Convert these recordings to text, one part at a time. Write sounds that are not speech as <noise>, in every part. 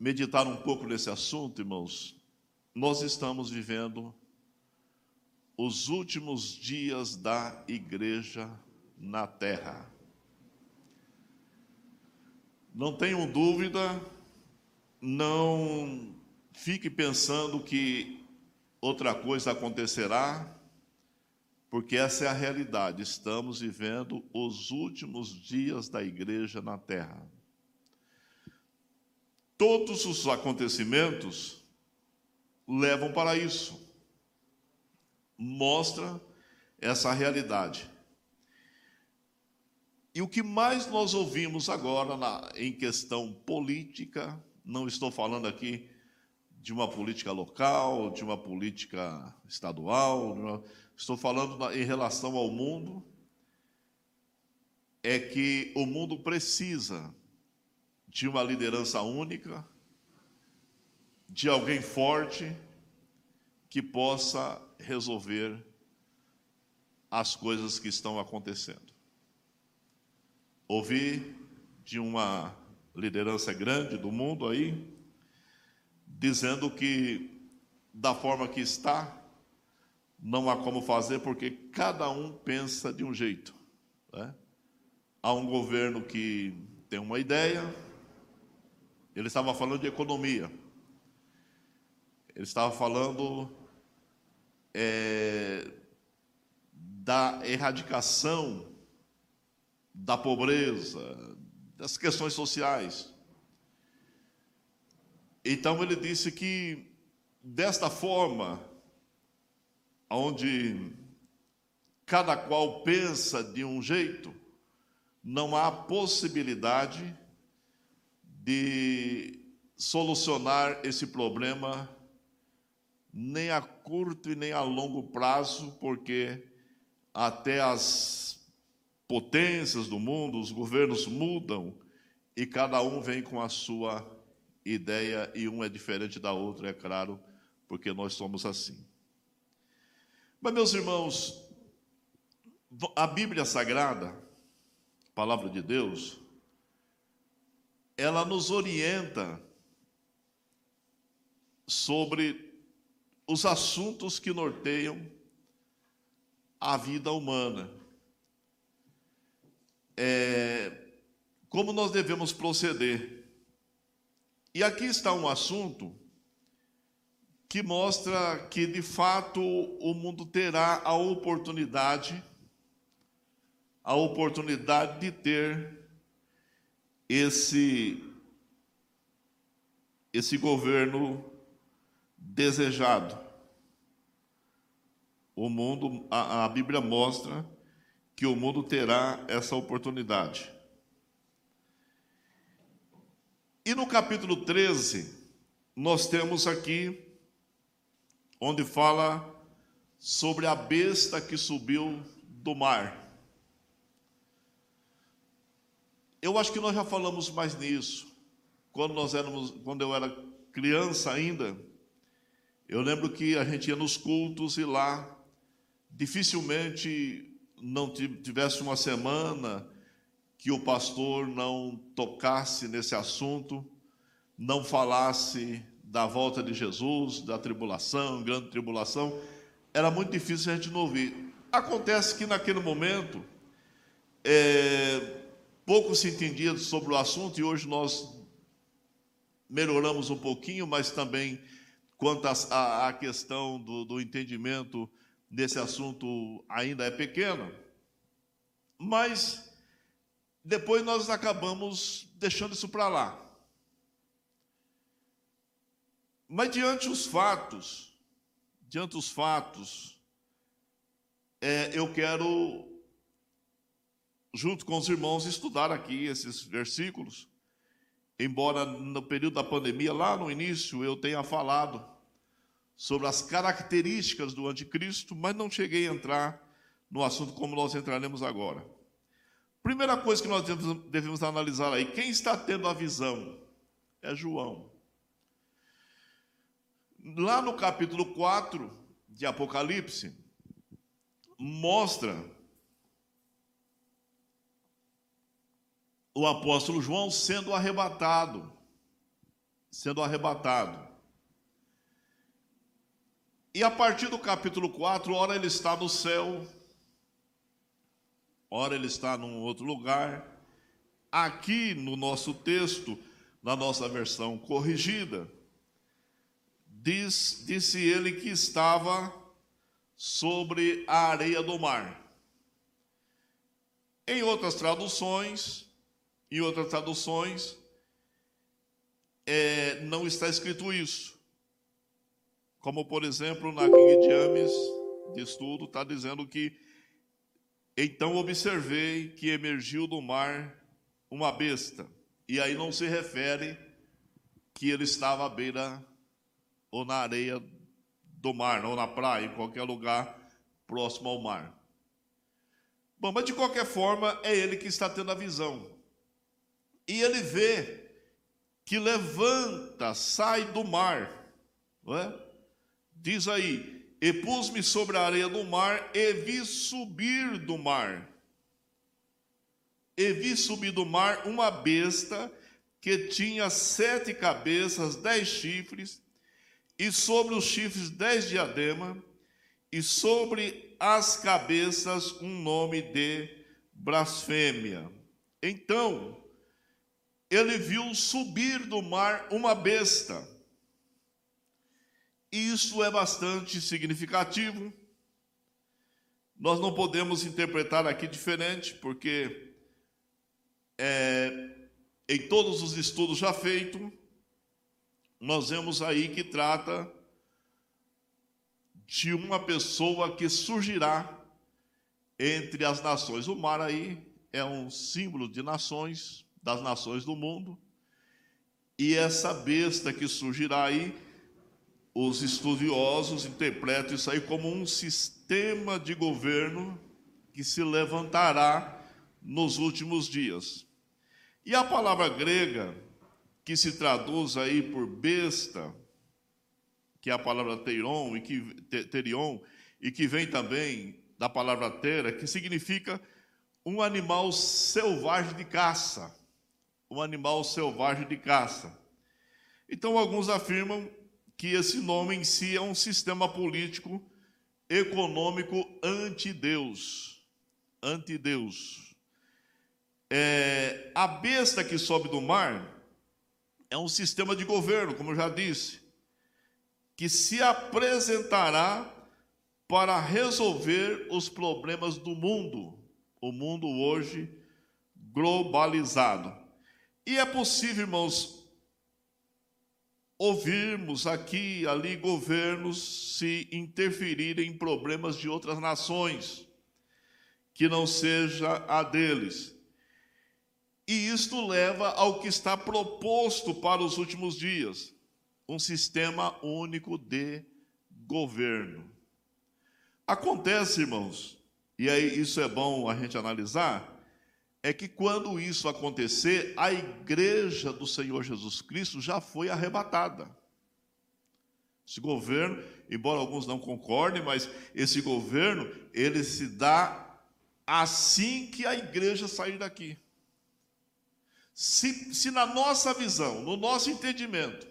meditar um pouco nesse assunto, irmãos, nós estamos vivendo os últimos dias da igreja na terra. Não tenham dúvida, não fique pensando que outra coisa acontecerá, porque essa é a realidade. Estamos vivendo os últimos dias da igreja na terra. Todos os acontecimentos levam para isso. Mostra essa realidade. E o que mais nós ouvimos agora na, em questão política, não estou falando aqui de uma política local, de uma política estadual, estou falando na, em relação ao mundo, é que o mundo precisa de uma liderança única, de alguém forte que possa resolver as coisas que estão acontecendo. Ouvi de uma liderança grande do mundo aí, dizendo que da forma que está, não há como fazer, porque cada um pensa de um jeito. Né? Há um governo que tem uma ideia, ele estava falando de economia. Ele estava falando é, da erradicação da pobreza, das questões sociais. Então ele disse que desta forma, onde cada qual pensa de um jeito, não há possibilidade de solucionar esse problema nem a curto e nem a longo prazo, porque até as potências do mundo, os governos mudam e cada um vem com a sua ideia e um é diferente da outra, é claro, porque nós somos assim. Mas, meus irmãos, a Bíblia Sagrada, a palavra de Deus, ela nos orienta sobre os assuntos que norteiam a vida humana. É, como nós devemos proceder. E aqui está um assunto que mostra que, de fato, o mundo terá a oportunidade, a oportunidade de ter esse esse governo desejado. O mundo, a, a Bíblia mostra que o mundo terá essa oportunidade. E no capítulo 13, nós temos aqui onde fala sobre a besta que subiu do mar. Eu acho que nós já falamos mais nisso. Quando nós éramos, quando eu era criança ainda, eu lembro que a gente ia nos cultos e lá dificilmente não tivesse uma semana que o pastor não tocasse nesse assunto, não falasse da volta de Jesus, da tribulação, grande tribulação, era muito difícil a gente não ouvir. Acontece que naquele momento, é, pouco se entendia sobre o assunto e hoje nós melhoramos um pouquinho, mas também quanto à questão do, do entendimento desse assunto ainda é pequena. Mas depois nós acabamos deixando isso para lá. Mas diante os fatos, diante os fatos, é, eu quero junto com os irmãos, estudar aqui esses versículos. Embora no período da pandemia, lá no início, eu tenha falado sobre as características do anticristo, mas não cheguei a entrar no assunto como nós entraremos agora. Primeira coisa que nós devemos, analisar aí: quem está tendo a visão? É João. Lá no capítulo 4 de Apocalipse, mostra o apóstolo João sendo arrebatado. sendo arrebatado. E a partir do capítulo 4, ora ele está no céu, ora ele está num outro lugar. Aqui no nosso texto, na nossa versão corrigida, diz, disse ele que estava sobre a areia do mar. Em outras traduções, em outras traduções, é, não está escrito isso. Como, por exemplo, na King James de estudo, está dizendo que então observei que emergiu do mar uma besta. E aí não se refere que ele estava à beira ou na areia do mar, ou na praia, em qualquer lugar próximo ao mar. Bom, mas de qualquer forma, é ele que está tendo a visão. E ele vê que levanta, sai do mar, não é? Diz aí: E pus-me sobre a areia do mar e vi subir do mar. E vi subir do mar uma besta que tinha sete cabeças, dez chifres, e sobre os chifres dez diademas, e sobre as cabeças um nome de blasfêmia. Então, ele viu subir do mar uma besta. Isso é bastante significativo. Nós não podemos interpretar aqui diferente, porque é, em todos os estudos já feitos, nós vemos aí que trata de uma pessoa que surgirá entre as nações. O mar aí é um símbolo de nações, das nações do mundo. E essa besta que surgirá aí, os estudiosos interpretam isso aí como um sistema de governo que se levantará nos últimos dias. E a palavra grega que se traduz aí por besta, que é a palavra teiron, e que, terion, e que vem também da palavra tera, que significa um animal selvagem de caça. Um animal selvagem de caça. Então, alguns afirmam que esse nome em si é um sistema político, econômico anti-Deus. Anti-Deus. É, a besta que sobe do mar é um sistema de governo, como eu já disse, que se apresentará para resolver os problemas do mundo, o mundo hoje globalizado. E é possível, irmãos, ouvirmos aqui e ali governos se interferirem em problemas de outras nações, que não seja a deles. E isto leva ao que está proposto para os últimos dias: um sistema único de governo. Acontece, irmãos, e aí isso é bom a gente analisar, é que quando isso acontecer, a igreja do Senhor Jesus Cristo já foi arrebatada. Esse governo, embora alguns não concordem, mas esse governo, ele se dá assim que a igreja sair daqui. Se, se na nossa visão, no nosso entendimento,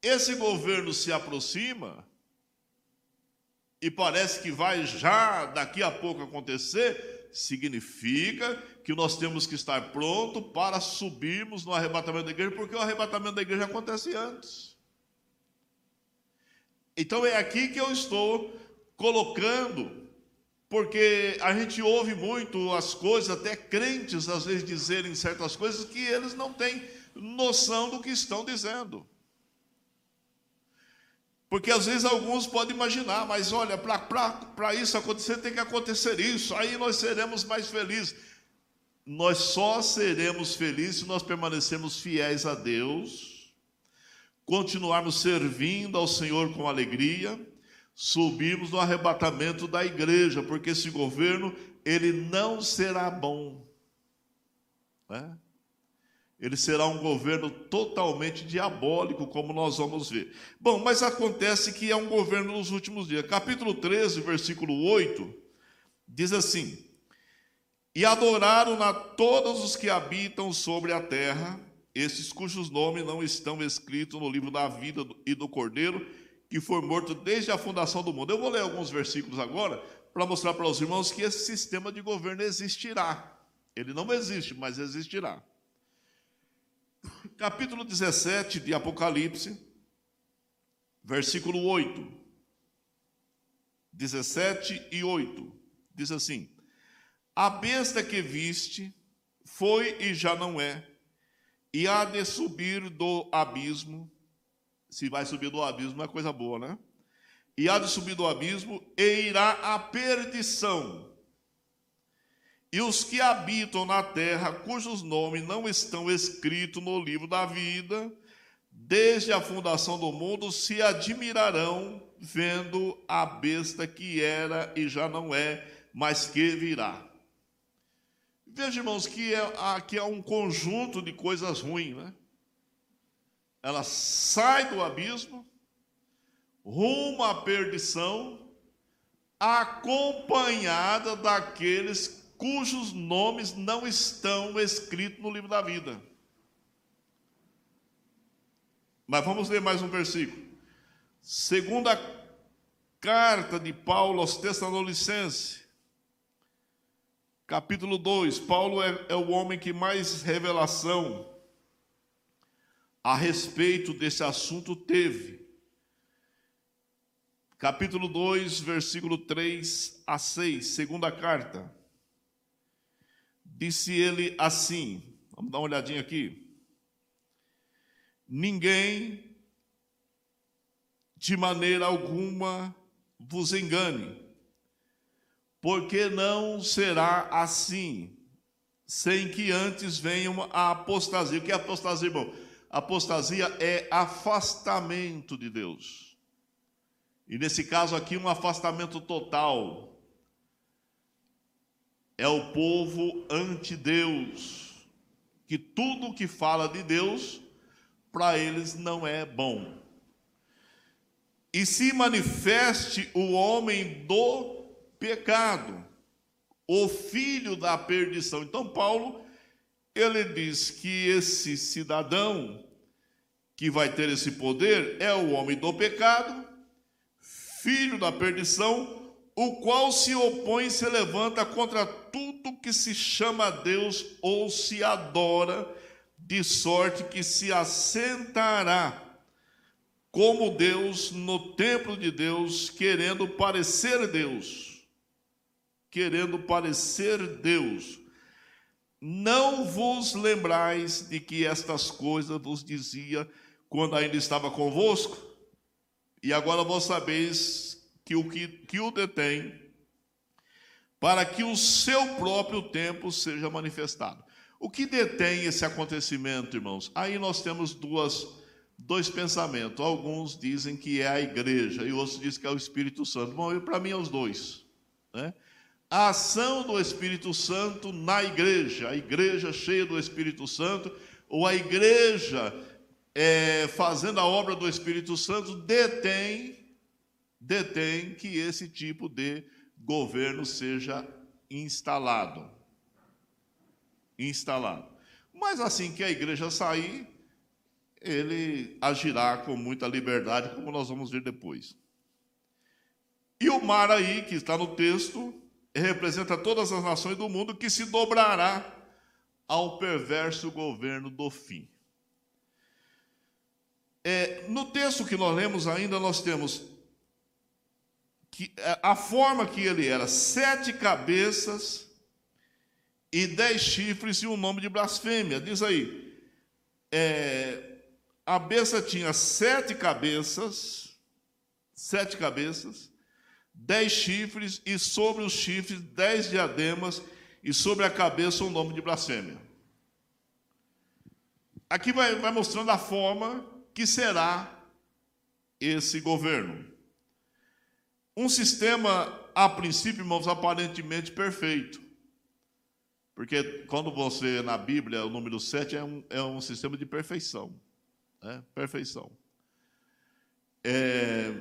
esse governo se aproxima, e parece que vai já daqui a pouco acontecer, significa que nós temos que estar pronto para subirmos no arrebatamento da igreja, porque o arrebatamento da igreja acontece antes. Então é aqui que eu estou colocando porque a gente ouve muito as coisas, até crentes às vezes dizerem certas coisas que eles não têm noção do que estão dizendo. Porque às vezes alguns podem imaginar, mas olha, para isso acontecer tem que acontecer isso, aí nós seremos mais felizes. Nós só seremos felizes se nós permanecermos fiéis a Deus, continuarmos servindo ao Senhor com alegria subimos no arrebatamento da igreja, porque esse governo ele não será bom. Né? Ele será um governo totalmente diabólico, como nós vamos ver. Bom, mas acontece que é um governo nos últimos dias. Capítulo 13, versículo 8, diz assim: E adoraram a todos os que habitam sobre a terra, esses cujos nomes não estão escritos no livro da vida e do Cordeiro, que foi morto desde a fundação do mundo. Eu vou ler alguns versículos agora para mostrar para os irmãos que esse sistema de governo existirá. Ele não existe, mas existirá. Capítulo 17 de Apocalipse, versículo 8. 17 e 8. Diz assim: A besta que viste foi e já não é, e há de subir do abismo. Se vai subir do abismo, é coisa boa, né? E há de subir do abismo e irá à perdição. E os que habitam na terra, cujos nomes não estão escritos no livro da vida, desde a fundação do mundo, se admirarão vendo a besta que era e já não é, mas que virá. Veja, irmãos, que é, aqui é um conjunto de coisas ruins, né? Ela sai do abismo, rumo à perdição, acompanhada daqueles cujos nomes não estão escritos no livro da vida. Mas vamos ler mais um versículo. Segunda carta de Paulo aos Tessalonicenses, capítulo 2. Paulo é, é o homem que mais revelação a respeito desse assunto teve. Capítulo 2, versículo 3 a 6, segunda carta. Disse ele assim: vamos dar uma olhadinha aqui. Ninguém de maneira alguma vos engane, porque não será assim, sem que antes venha a apostasia. O que é apostasia, irmão? Apostasia é afastamento de Deus. E nesse caso aqui, um afastamento total. É o povo ante Deus, que tudo que fala de Deus, para eles não é bom e se manifeste o homem do pecado, o filho da perdição. Então, Paulo, ele diz que esse cidadão que vai ter esse poder é o homem do pecado, filho da perdição, o qual se opõe e se levanta contra tudo que se chama Deus ou se adora, de sorte que se assentará como Deus no templo de Deus, querendo parecer Deus. Querendo parecer Deus. Não vos lembrais de que estas coisas vos dizia quando ainda estava convosco? E agora vós sabeis que o que, que o detém, para que o seu próprio tempo seja manifestado. O que detém esse acontecimento, irmãos? Aí nós temos duas dois pensamentos. Alguns dizem que é a igreja e outros dizem que é o Espírito Santo. Bom, para mim é os dois. Né? A ação do Espírito Santo na igreja, a igreja cheia do Espírito Santo, ou a igreja é, fazendo a obra do Espírito Santo, detém, detém que esse tipo de governo seja instalado. Instalado. Mas assim que a igreja sair, ele agirá com muita liberdade, como nós vamos ver depois. E o mar aí, que está no texto, representa todas as nações do mundo que se dobrará ao perverso governo do fim. É, no texto que nós lemos ainda, nós temos que é, a forma que ele era: sete cabeças e dez chifres e um nome de blasfêmia. Diz aí, é, a besta tinha sete cabeças, sete cabeças, dez chifres, e sobre os chifres dez diademas, e sobre a cabeça um nome de blasfêmia. Aqui vai, vai mostrando a forma que será esse governo. Um sistema, a princípio, irmãos, aparentemente perfeito. Porque quando você, na Bíblia, o número 7 é um, é um sistema de perfeição. Né? Perfeição. É,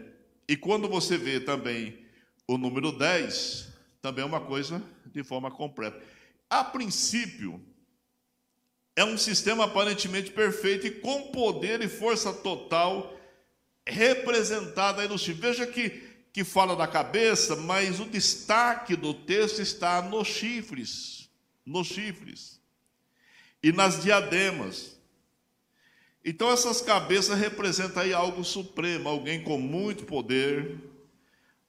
e quando você vê também o número 10, também é uma coisa de forma completa. A princípio, é um sistema aparentemente perfeito e com poder e força total representada aí no chifre. Veja que, que fala da cabeça, mas o destaque do texto está nos chifres, nos chifres e nas diademas. Então essas cabeças representam aí algo supremo, alguém com muito poder,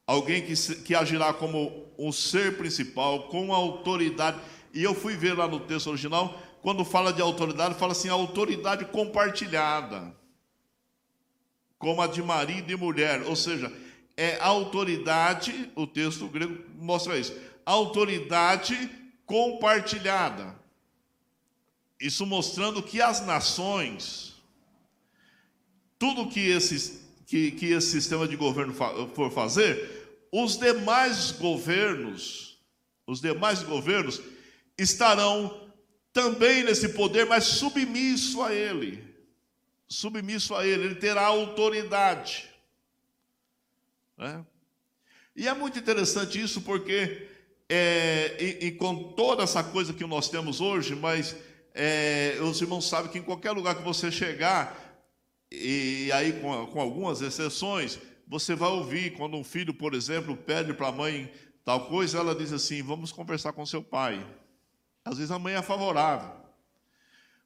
alguém que, que agirá como um ser principal, com autoridade. E eu fui ver lá no texto original, quando fala de autoridade, fala assim, autoridade compartilhada, como a de marido e mulher, ou seja, é autoridade, o texto grego mostra isso, autoridade compartilhada. Isso mostrando que as nações, tudo que esse, que, que esse sistema de governo for fazer, os demais governos, os demais governos estarão também nesse poder, mas submisso a ele. Submisso a ele, ele terá autoridade. Né? E é muito interessante isso, porque, é, e, e, com toda essa coisa que nós temos hoje, mas é, os irmãos sabem que em qualquer lugar que você chegar, e aí com, com algumas exceções, você vai ouvir quando um filho, por exemplo, pede para a mãe tal coisa, ela diz assim: Vamos conversar com seu pai. Às vezes a mãe é favorável.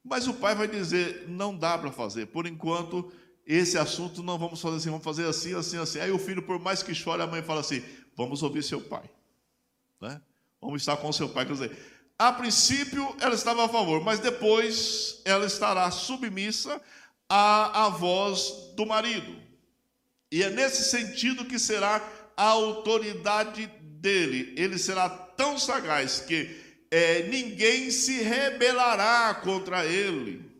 Mas o pai vai dizer: não dá para fazer. Por enquanto, esse assunto não vamos fazer assim, vamos fazer assim, assim, assim. Aí o filho, por mais que chore, a mãe fala assim: vamos ouvir seu pai. Né? Vamos estar com seu pai. Quer dizer, a princípio ela estava a favor, mas depois ela estará submissa à, à voz do marido. E é nesse sentido que será a autoridade dele. Ele será tão sagaz que é, ninguém se rebelará contra ele.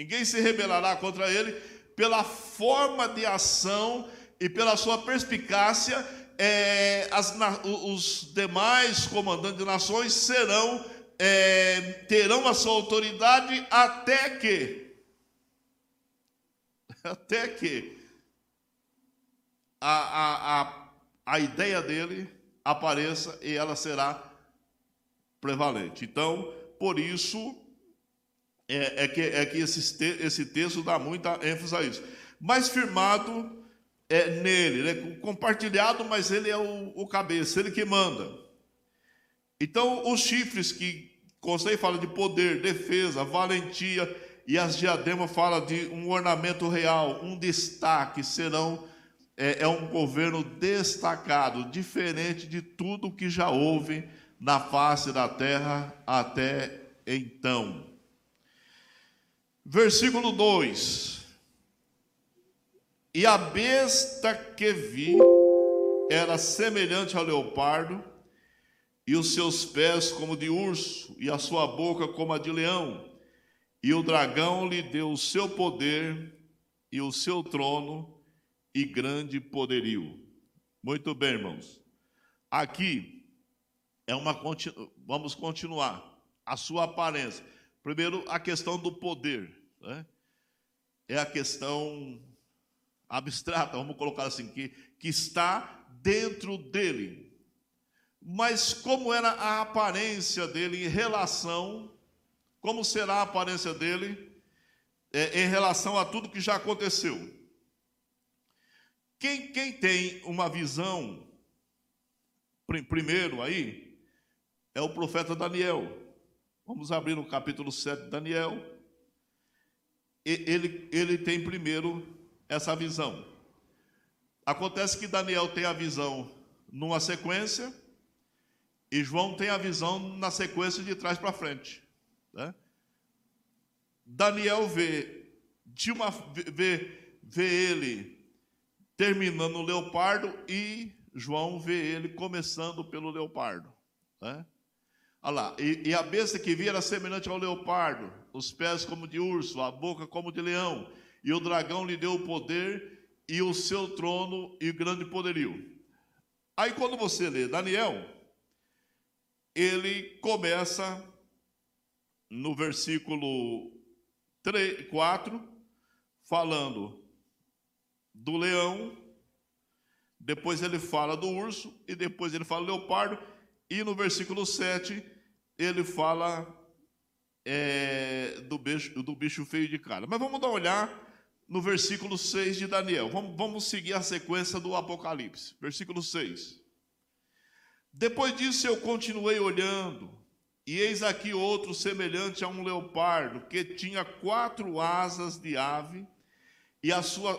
Ninguém se rebelará contra ele pela forma de ação e pela sua perspicácia. É, as, os demais comandantes de nações serão é, terão a sua autoridade até que <laughs> até que a, a, a, a ideia dele apareça e ela será prevalente. Então, por isso, é, é que, é que esse, esse texto dá muita ênfase a isso. Mas firmado é nele, né? compartilhado, mas ele é o, o cabeça, ele que manda. Então, os chifres que Constei fala de poder, defesa, valentia, e as diademas fala de um ornamento real, um destaque, serão é, é um governo destacado, diferente de tudo que já houve na face da terra até então. Versículo 2: E a besta que vi era semelhante ao leopardo, e os seus pés como de urso, e a sua boca como a de leão. E o dragão lhe deu o seu poder e o seu trono e grande poderio. Muito bem, irmãos. Aqui é uma vamos continuar. A sua aparência. Primeiro, a questão do poder. Né? É a questão abstrata, vamos colocar assim, que, que está dentro dele. Mas como era a aparência dele em relação, como será a aparência dele é, em relação a tudo que já aconteceu? Quem, quem tem uma visão, primeiro aí, é o profeta Daniel. Vamos abrir no capítulo 7 de Daniel. Ele, ele tem primeiro essa visão. Acontece que Daniel tem a visão numa sequência e João tem a visão na sequência de trás para frente. Né? Daniel vê, de uma, vê, vê ele terminando o leopardo e João vê ele começando pelo leopardo. Né? Olha lá, e, e, a besta que via era semelhante ao leopardo, os pés como de urso, a boca como de leão, e o dragão lhe deu o poder e o seu trono e grande poderio. Aí quando você lê Daniel, ele começa no versículo 3, 4, falando do leão, depois ele fala do urso, e depois ele fala do leopardo, e no versículo 7, ele fala é, do, bicho, do bicho feio de cara. Mas vamos dar uma olhar no versículo 6 de Daniel. Vamos, vamos seguir a sequência do Apocalipse. Versículo 6. Depois disso eu continuei olhando, e eis aqui outro semelhante a um leopardo, que tinha quatro asas de ave, e sua,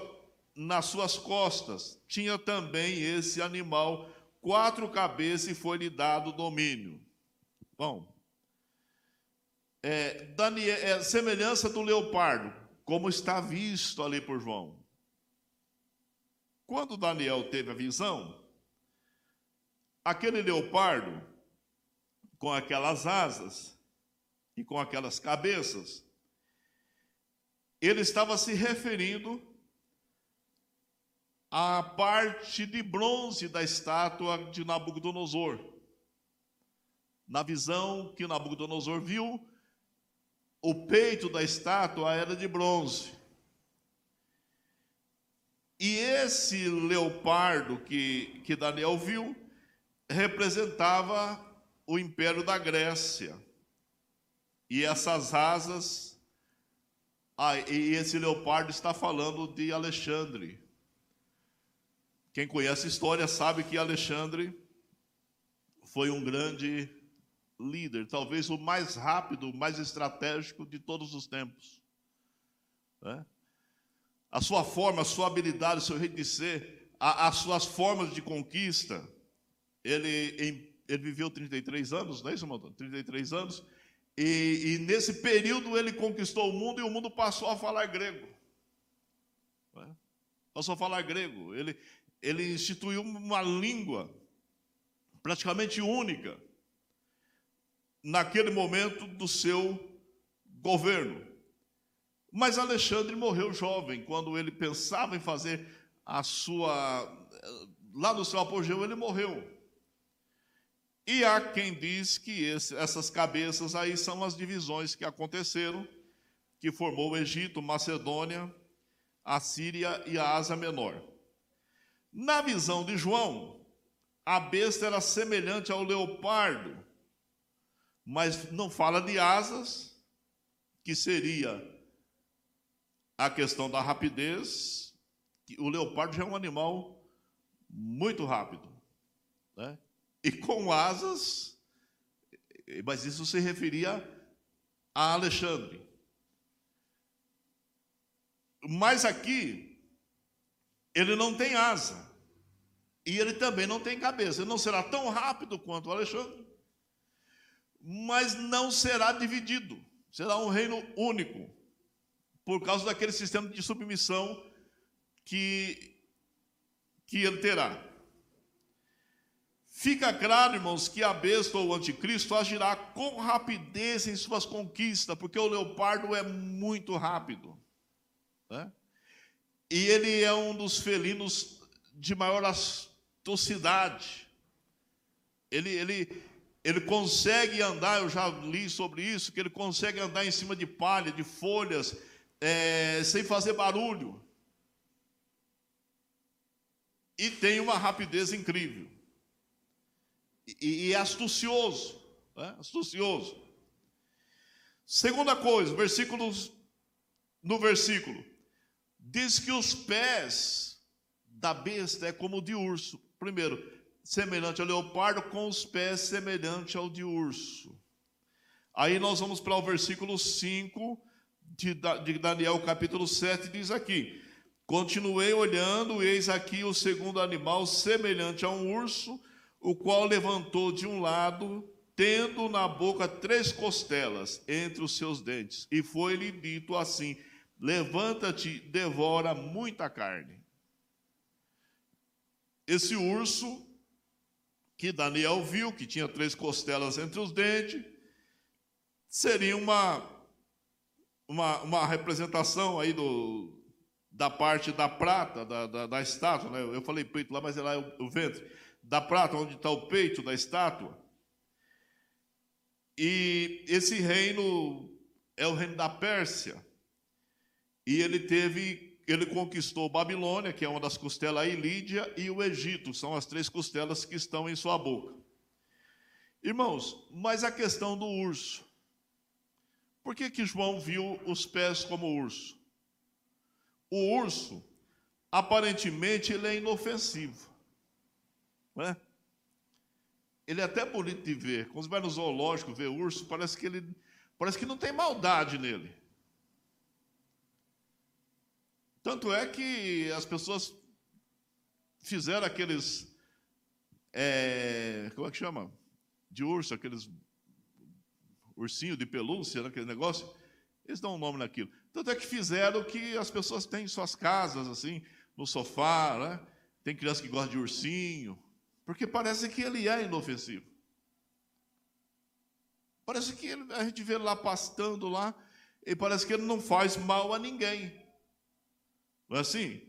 nas suas costas tinha também esse animal quatro cabeças, e foi-lhe dado domínio. Bom, é, Daniel, é semelhança do leopardo como está visto ali por João. Quando Daniel teve a visão, aquele leopardo, com aquelas asas e com aquelas cabeças, ele estava se referindo à parte de bronze da estátua de Nabucodonosor. Na visão que Nabucodonosor viu, o peito da estátua era de bronze. E esse leopardo que, que Daniel viu representava o império da Grécia. E essas asas, ah, e esse leopardo está falando de Alexandre. Quem conhece a história sabe que Alexandre foi um grande líder, talvez o mais rápido, o mais estratégico de todos os tempos. Né? A sua forma, a sua habilidade, o seu jeito de ser, a, as suas formas de conquista. Ele, ele viveu 33 anos, não é isso, irmão? 33 anos. E, e, nesse período ele conquistou o mundo e o mundo passou a falar grego. Né? Passou a falar grego. Ele, ele instituiu uma língua praticamente única naquele momento do seu governo. Mas Alexandre morreu jovem, quando ele pensava em fazer a sua. Lá no seu apogeu, ele morreu. E há quem diz que esse, essas cabeças aí são as divisões que aconteceram, que formou o Egito, Macedônia, a Síria e a Ásia Menor. Na visão de João, a besta era semelhante ao leopardo, mas não fala de asas, que seria a questão da rapidez. O leopardo já é um animal muito rápido, né? e com asas, mas isso se referia a Alexandre. Mas aqui, ele não tem asa, e ele também não tem cabeça, ele não será tão rápido quanto o Alexandre, mas não será dividido, será um reino único, por causa daquele sistema de submissão que, que ele terá. Fica claro, irmãos, que a besta ou o anticristo agirá com rapidez em suas conquistas, porque o leopardo é muito rápido. Né? E ele é um dos felinos de maior astucidade. Ele, ele, ele consegue andar, eu já li sobre isso, que ele consegue andar em cima de palha, de folhas, é, sem fazer barulho. E tem uma rapidez incrível. E, e é astucioso. Né? Astucioso. Segunda coisa, versículos, no versículo, diz que os pés da besta é como de urso. Primeiro, semelhante ao leopardo, com os pés semelhante ao de urso. Aí nós vamos para o versículo 5 de Daniel, capítulo 7, diz aqui: Continuei olhando, eis aqui o segundo animal, semelhante a um urso, o qual levantou de um lado, tendo na boca três costelas entre os seus dentes, e foi-lhe dito assim: Levanta-te, devora muita carne. Esse urso que Daniel viu, que tinha três costelas entre os dentes, seria uma, uma, uma representação aí do, da parte da prata, da, da, da estátua, né? eu falei peito lá, mas é lá o, o ventre, da prata, onde está o peito da estátua. E esse reino é o reino da Pérsia. E ele teve ele conquistou Babilônia, que é uma das costelas aí, Lídia, e o Egito, são as três costelas que estão em sua boca. Irmãos, mas a questão do urso. Por que, que João viu os pés como urso? O urso, aparentemente, ele é inofensivo. Não é? Ele é até bonito de ver. Quando você vai no zoológico ver urso, parece que ele parece que não tem maldade nele. Tanto é que as pessoas fizeram aqueles. É, como é que chama? De urso, aqueles ursinho de pelúcia, né, aquele negócio. Eles dão um nome naquilo. Tanto é que fizeram que as pessoas têm em suas casas, assim, no sofá, né? Tem criança que gosta de ursinho, porque parece que ele é inofensivo. Parece que ele, a gente vê ele lá pastando lá, e parece que ele não faz mal a ninguém. Não é assim?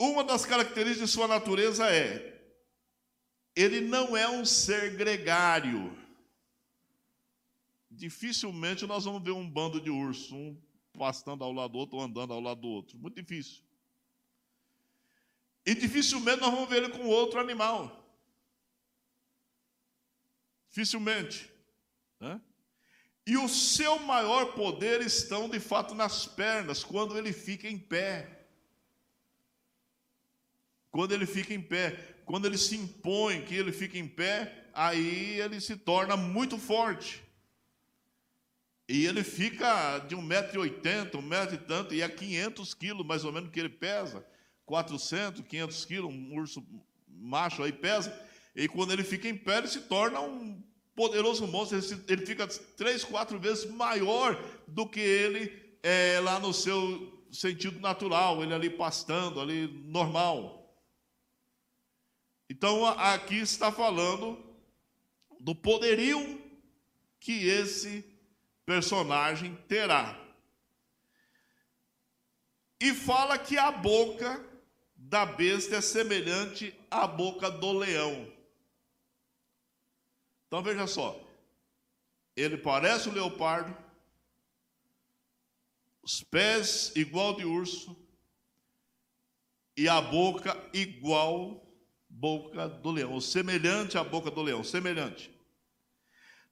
Uma das características de sua natureza é: ele não é um ser gregário. Dificilmente nós vamos ver um bando de urso, um pastando ao lado do outro ou andando ao lado do outro. Muito difícil. E dificilmente nós vamos ver ele com outro animal. Dificilmente. Né? E o seu maior poder estão de fato nas pernas, quando ele fica em pé. Quando ele fica em pé, quando ele se impõe que ele fica em pé, aí ele se torna muito forte. E ele fica de 1,80m, um metro e tanto, e é 500 quilos mais ou menos que ele pesa. 400, 500 quilos, um urso macho aí pesa. E quando ele fica em pé, ele se torna um poderoso monstro. Ele, fica três, quatro vezes maior do que ele é, lá no seu sentido natural, ele ali pastando, ali normal. Então aqui está falando do poderio que esse personagem terá. E fala que a boca da besta é semelhante à boca do leão. Então veja só, ele parece o leopardo, os pés igual de urso e a boca igual boca do leão, semelhante à boca do leão, semelhante.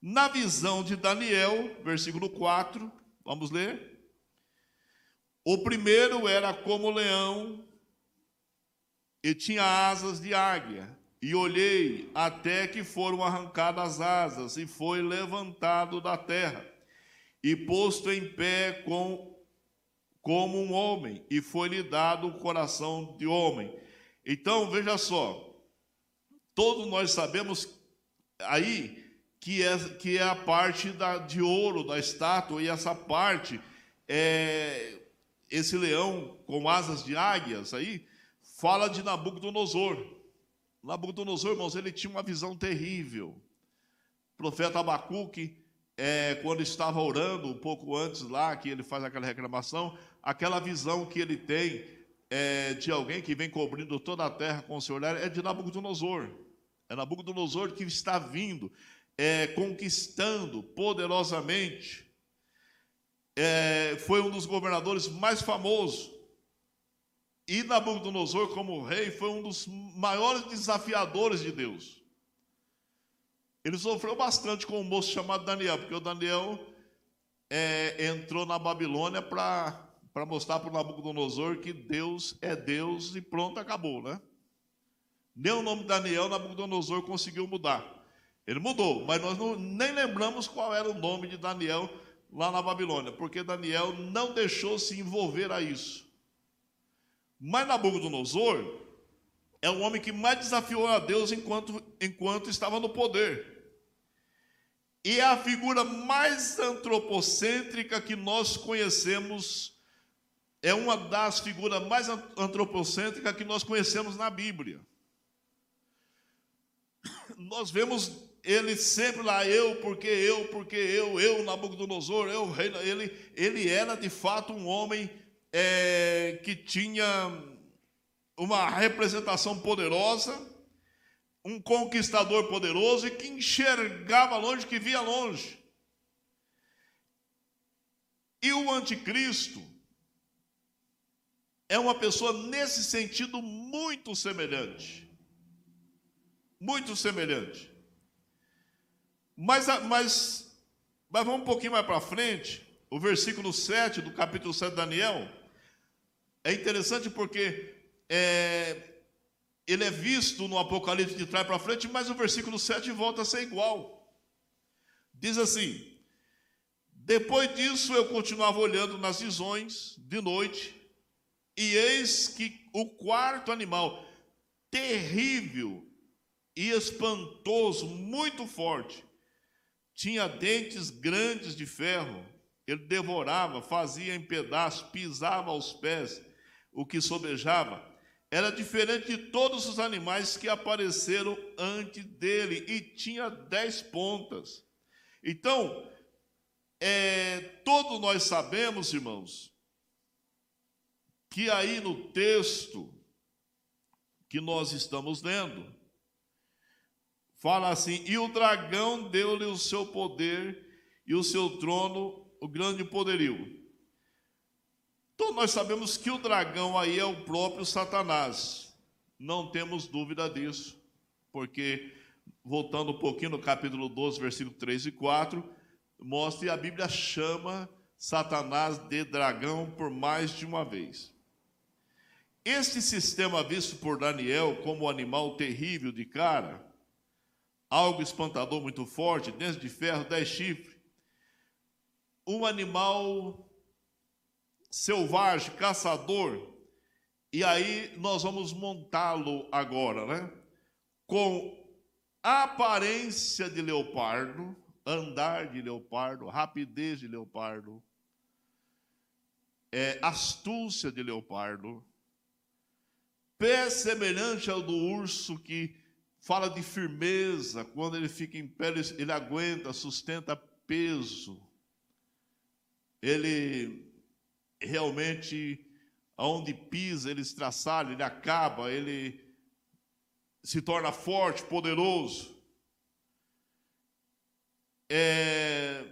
Na visão de Daniel, versículo 4, vamos ler. O primeiro era como leão e tinha asas de águia. E olhei até que foram arrancadas as asas e foi levantado da terra e posto em pé com como um homem e foi-lhe dado o coração de homem. Então, veja só, Todos nós sabemos aí que é, que é a parte da, de ouro da estátua, e essa parte, é, esse leão com asas de águias aí, fala de Nabucodonosor. Nabucodonosor, irmãos, ele tinha uma visão terrível. O profeta Abacuque, é, quando estava orando, um pouco antes lá, que ele faz aquela reclamação, aquela visão que ele tem é, de alguém que vem cobrindo toda a terra com o seu olhar é de Nabucodonosor. É Nabucodonosor que está vindo, é, conquistando poderosamente. É, foi um dos governadores mais famosos. E Nabucodonosor, como rei, foi um dos maiores desafiadores de Deus. Ele sofreu bastante com um moço chamado Daniel, porque o Daniel é, entrou na Babilônia para mostrar para o Nabucodonosor que Deus é Deus e pronto, acabou, né? Nem o nome de Daniel Nabucodonosor conseguiu mudar. Ele mudou, mas nós não, nem lembramos qual era o nome de Daniel lá na Babilônia, porque Daniel não deixou se envolver a isso. Mas Nabucodonosor é o homem que mais desafiou a Deus enquanto, enquanto estava no poder. E é a figura mais antropocêntrica que nós conhecemos, é uma das figuras mais antropocêntricas que nós conhecemos na Bíblia nós vemos ele sempre lá, eu, porque eu, porque eu, eu, Nabucodonosor, eu, rei, ele, ele era de fato um homem é, que tinha uma representação poderosa, um conquistador poderoso e que enxergava longe, que via longe. E o anticristo é uma pessoa nesse sentido muito semelhante muito semelhante. Mas, mas Mas vamos um pouquinho mais para frente, o versículo 7 do capítulo 7 de Daniel. É interessante porque é, ele é visto no Apocalipse de trás para frente, mas o versículo 7 volta a ser igual. Diz assim: Depois disso eu continuava olhando nas visões de noite, e eis que o quarto animal, terrível e espantoso, muito forte, tinha dentes grandes de ferro. Ele devorava, fazia em pedaços, pisava aos pés o que sobejava. Era diferente de todos os animais que apareceram antes dele e tinha dez pontas. Então, é, todos nós sabemos, irmãos, que aí no texto que nós estamos lendo, fala assim: E o dragão deu-lhe o seu poder e o seu trono, o grande poderio. Então nós sabemos que o dragão aí é o próprio Satanás. Não temos dúvida disso, porque voltando um pouquinho no capítulo 12, versículo 3 e 4, mostra que a Bíblia chama Satanás de dragão por mais de uma vez. Este sistema visto por Daniel como animal terrível de cara, algo espantador muito forte, dentro de ferro, dez chifres, um animal selvagem, caçador, e aí nós vamos montá-lo agora, né? Com aparência de leopardo, andar de leopardo, rapidez de leopardo, é, astúcia de leopardo, pé semelhante ao do urso que fala de firmeza, quando ele fica em pé, ele, ele aguenta, sustenta peso. Ele realmente, aonde pisa, ele estraçalha, ele acaba, ele se torna forte, poderoso. É...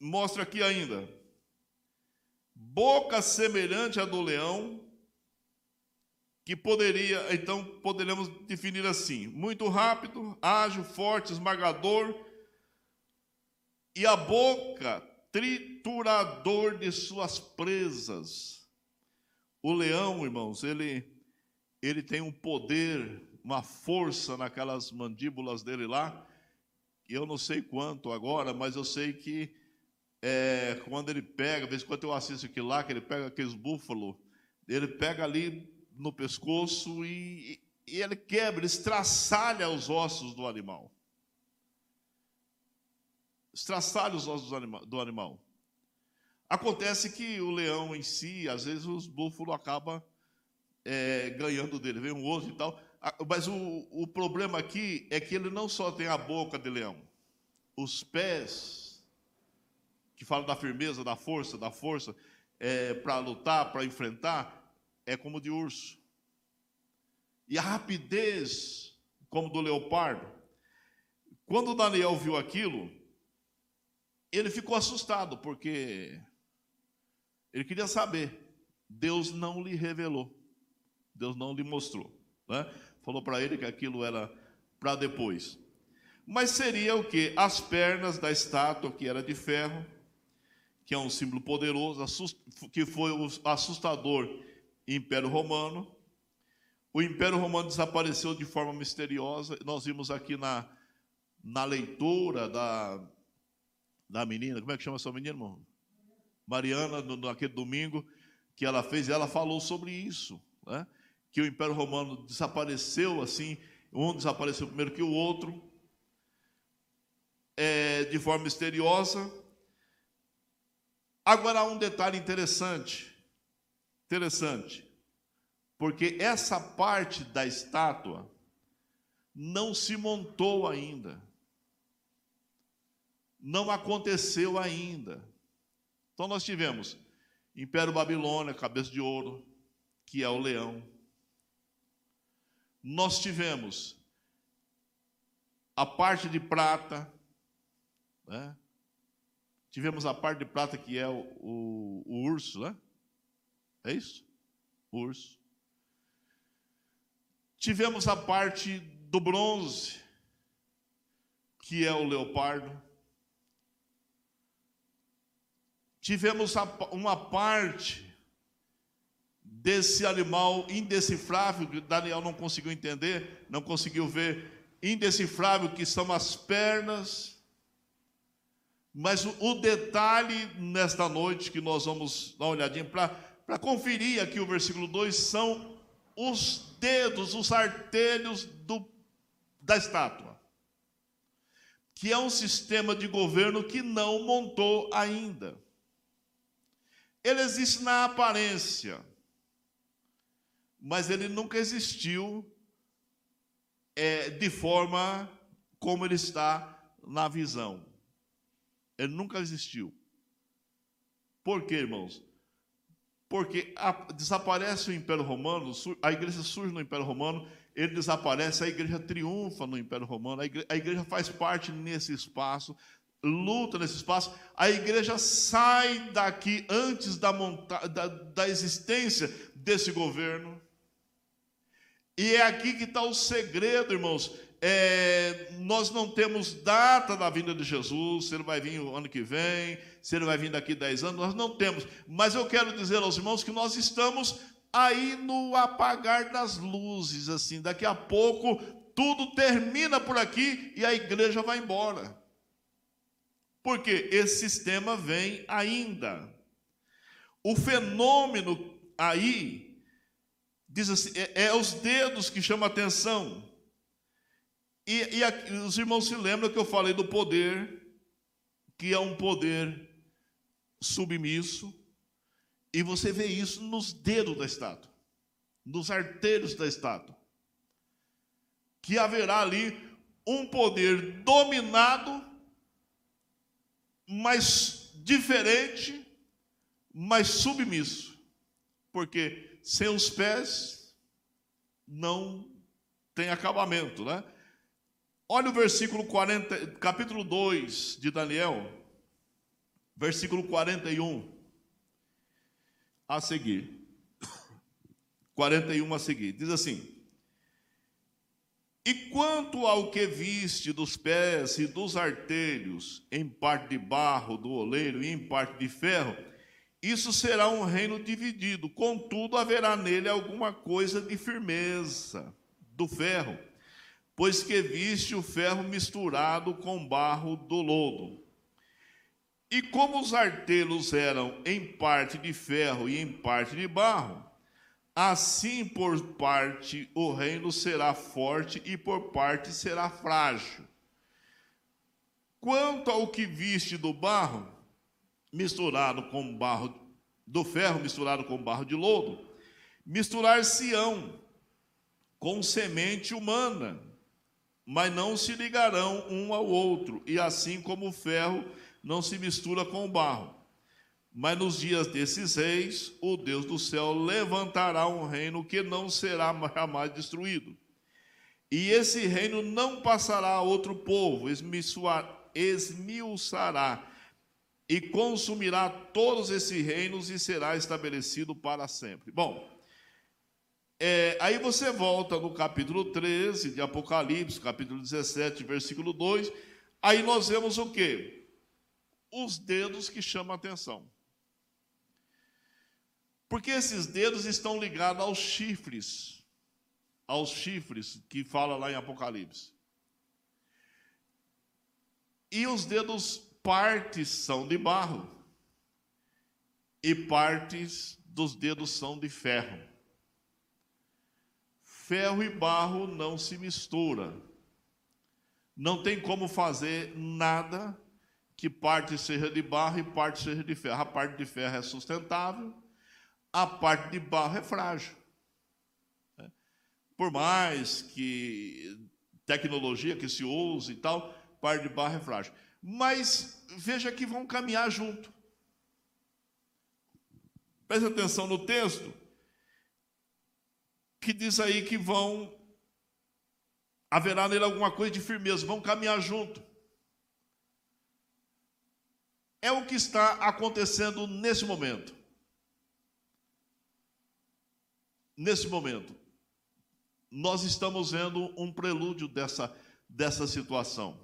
Mostra aqui ainda boca semelhante à do leão, que poderia, então poderíamos definir assim: muito rápido, ágil, forte, esmagador, e a boca triturador de suas presas. O leão, irmãos, ele ele tem um poder, uma força naquelas mandíbulas dele lá, eu não sei quanto agora, mas eu sei que é, quando ele pega, vez quando eu assisto aquilo lá, que ele pega aqueles búfalos, ele pega ali no pescoço e, e ele quebra, ele estraçalha os ossos do animal. Estraçalha os ossos do animal. Acontece que o leão em si, às vezes os búfalos acabam é, ganhando dele, vem um osso e tal. Mas o, o problema aqui é que ele não só tem a boca de leão, os pés que fala da firmeza, da força, da força é, para lutar, para enfrentar, é como de urso. E a rapidez, como do leopardo. Quando Daniel viu aquilo, ele ficou assustado, porque ele queria saber. Deus não lhe revelou, Deus não lhe mostrou. Né? Falou para ele que aquilo era para depois. Mas seria o que? As pernas da estátua, que era de ferro, que é um símbolo poderoso, que foi o assustador Império Romano. O Império Romano desapareceu de forma misteriosa. Nós vimos aqui na, na leitura da, da menina, como é que chama sua menina, irmão? Mariana, no, naquele domingo, que ela fez, ela falou sobre isso, né? que o Império Romano desapareceu assim, um desapareceu primeiro que o outro, é, de forma misteriosa, Agora há um detalhe interessante, interessante, porque essa parte da estátua não se montou ainda, não aconteceu ainda. Então nós tivemos Império Babilônia, cabeça de ouro, que é o leão. Nós tivemos a parte de prata, né? Tivemos a parte de prata que é o, o, o urso, né? É isso? O urso. Tivemos a parte do bronze, que é o leopardo. Tivemos uma parte desse animal indecifrável que Daniel não conseguiu entender, não conseguiu ver, indecifrável que são as pernas. Mas o, detalhe nesta noite que nós vamos dar uma olhadinha para conferir aqui o versículo 2 são os dedos, os artelhos do, da estátua, que é um sistema de governo que não montou ainda. Ele existe na aparência, mas ele nunca existiu é, de forma como ele está na visão. Ele nunca existiu. Por quê, irmãos? Porque a, desaparece o Império Romano, a igreja surge no Império Romano, ele desaparece, a igreja triunfa no Império Romano, a igreja, a igreja faz parte nesse espaço, luta nesse espaço, a igreja sai daqui antes da, monta da, da existência desse governo. E é aqui que está o segredo, irmãos. É, nós não temos data da vinda de Jesus, se ele vai vir o ano que vem, se ele vai vir daqui 10 anos, nós não temos. Mas eu quero dizer aos irmãos que nós estamos aí no apagar das luzes, assim, daqui a pouco tudo termina por aqui e a igreja vai embora. Porque esse sistema vem ainda. O fenômeno aí diz assim, é, é os dedos que chamam a atenção. E, e os irmãos se lembram que eu falei do poder, que é um poder submisso, e você vê isso nos dedos da estátua, nos arteiros da estátua. Que haverá ali um poder dominado, mas diferente, mas submisso. Porque sem os pés não tem acabamento, né? Olha o versículo 40, capítulo 2 de Daniel, versículo 41 a seguir. <coughs> 41 a seguir. Diz assim: E quanto ao que viste dos pés e dos artelhos, em parte de barro do oleiro e em parte de ferro, isso será um reino dividido, contudo haverá nele alguma coisa de firmeza do ferro, pois que viste o ferro misturado com barro do lodo. E como os artelos eram em parte de ferro e em parte de barro, assim por parte o reino será forte e por parte será frágil. Quanto ao que viste do barro, misturado com barro do ferro misturado com barro de lodo, misturar-se-ão com semente humana, mas não se ligarão um ao outro, e assim como o ferro não se mistura com o barro. Mas nos dias desses reis, o Deus do céu levantará um reino que não será jamais destruído. E esse reino não passará a outro povo, esmiuçará e consumirá todos esses reinos e será estabelecido para sempre. Bom, é, aí você volta no capítulo 13 de Apocalipse, capítulo 17, versículo 2, aí nós vemos o que? Os dedos que chamam a atenção. Porque esses dedos estão ligados aos chifres, aos chifres que fala lá em Apocalipse. E os dedos partes são de barro e partes dos dedos são de ferro. Ferro e barro não se mistura. Não tem como fazer nada que parte seja de barro e parte seja de ferro. A parte de ferro é sustentável, a parte de barro é frágil. Por mais que tecnologia que se use e tal, parte de barro é frágil mas veja que vão caminhar junto. Preste atenção no texto, que diz aí que vão, haverá nele alguma coisa de firmeza, vão caminhar junto. É o que está acontecendo nesse momento. Nesse momento, nós estamos vendo um prelúdio dessa, dessa situação.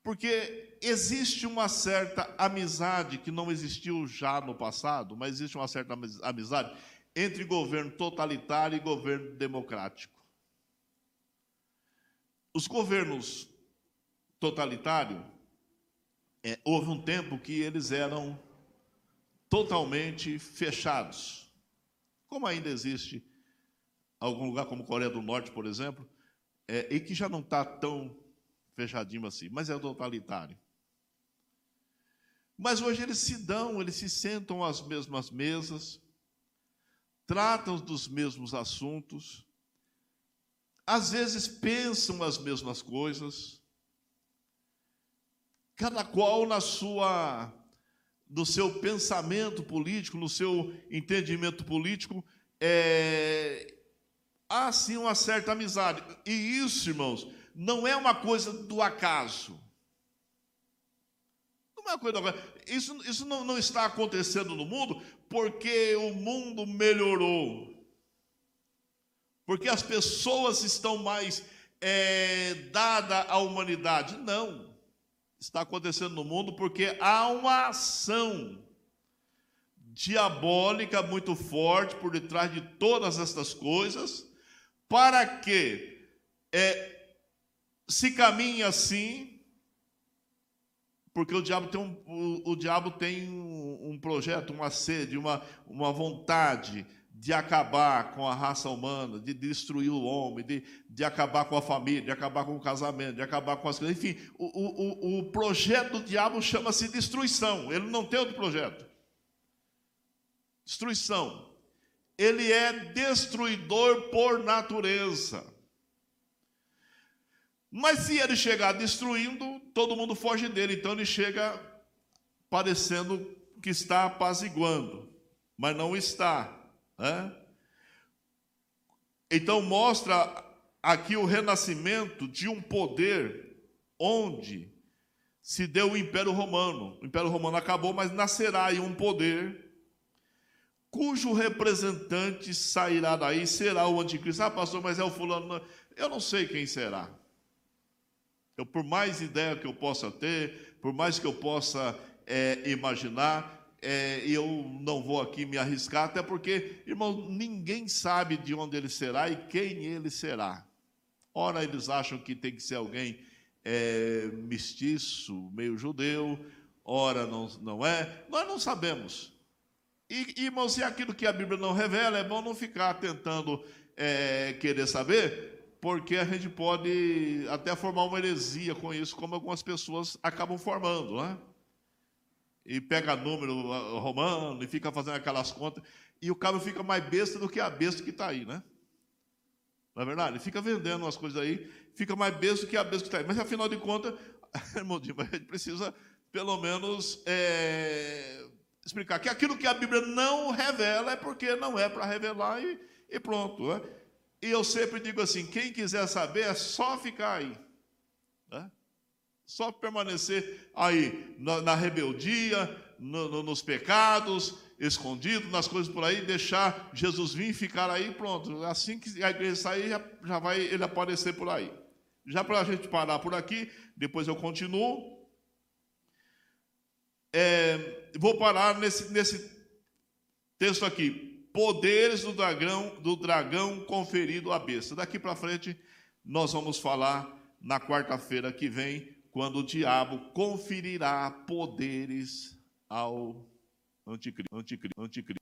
Porque existe uma certa amizade que não existiu já no passado, mas existe uma certa amizade entre governo totalitário e governo democrático. Os governos totalitários, é, houve um tempo que eles eram totalmente fechados. Como ainda existe algum lugar como Coreia do Norte, por exemplo, é, e que já não está tão fechadinho assim, mas é totalitário. Mas hoje eles se dão, eles se sentam às mesmas mesas, tratam dos mesmos assuntos, às vezes pensam as mesmas coisas, cada qual na sua no seu pensamento político, no seu entendimento político, é, há sim uma certa amizade. E isso, irmãos, não é uma coisa do acaso. Não é uma coisa do acaso. Isso, isso não, não está acontecendo no mundo porque o mundo melhorou. Porque as pessoas estão mais é, dadas à humanidade. Não está acontecendo no mundo porque há uma ação diabólica muito forte por detrás de todas estas coisas, para que é, se caminhe assim, porque o diabo tem um, o, o diabo tem um, um projeto, uma sede, uma, uma vontade de acabar com a raça humana, de destruir o homem, de, de acabar com a família, de acabar com o casamento, de acabar com as coisas. Enfim, o, o, o projeto do diabo chama-se destruição. Ele não tem outro projeto. Destruição. Ele é destruidor por natureza. Mas se ele chegar destruindo, todo mundo foge dele. Então ele chega parecendo que está apaziguando, mas não está. Né? Então, mostra aqui o renascimento de um poder onde se deu o Império Romano. O Império Romano acabou, mas nascerá aí um poder cujo representante sairá daí, será o anticristo. Ah, pastor, mas é o fulano. Eu não sei quem será. Eu, por mais ideia que eu possa ter, por mais que eu possa é, imaginar, é, eu não vou aqui me arriscar, até porque, irmão, ninguém sabe de onde ele será e quem ele será. Ora, eles acham que tem que ser alguém é, mestiço, meio judeu, ora não, não é. Nós não sabemos. E, irmãos, e aquilo que a Bíblia não revela, é bom não ficar tentando é, querer saber, porque a gente pode até formar uma heresia com isso, como algumas pessoas acabam formando, não é? E pega número romano e fica fazendo aquelas contas, e o cara fica mais besta do que a besta que está aí, né? Não é verdade? Ele fica vendendo umas coisas aí, fica mais besta do que a besta que está aí. Mas afinal de contas, <laughs> irmão, a gente precisa, pelo menos, é, explicar que aquilo que a Bíblia não revela é porque não é para revelar e, e pronto. Né? E eu sempre digo assim: quem quiser saber é só ficar aí. Só permanecer aí na, na rebeldia, no, no, nos pecados, escondido, nas coisas por aí, deixar Jesus vir e ficar aí, pronto. Assim que a igreja sair, já, já vai ele aparecer por aí. Já para a gente parar por aqui, depois eu continuo. É, vou parar nesse, nesse texto aqui. Poderes do dragão, do dragão conferido à besta. Daqui para frente, nós vamos falar na quarta-feira que vem quando o diabo conferirá poderes ao anticristo. anticristo, anticristo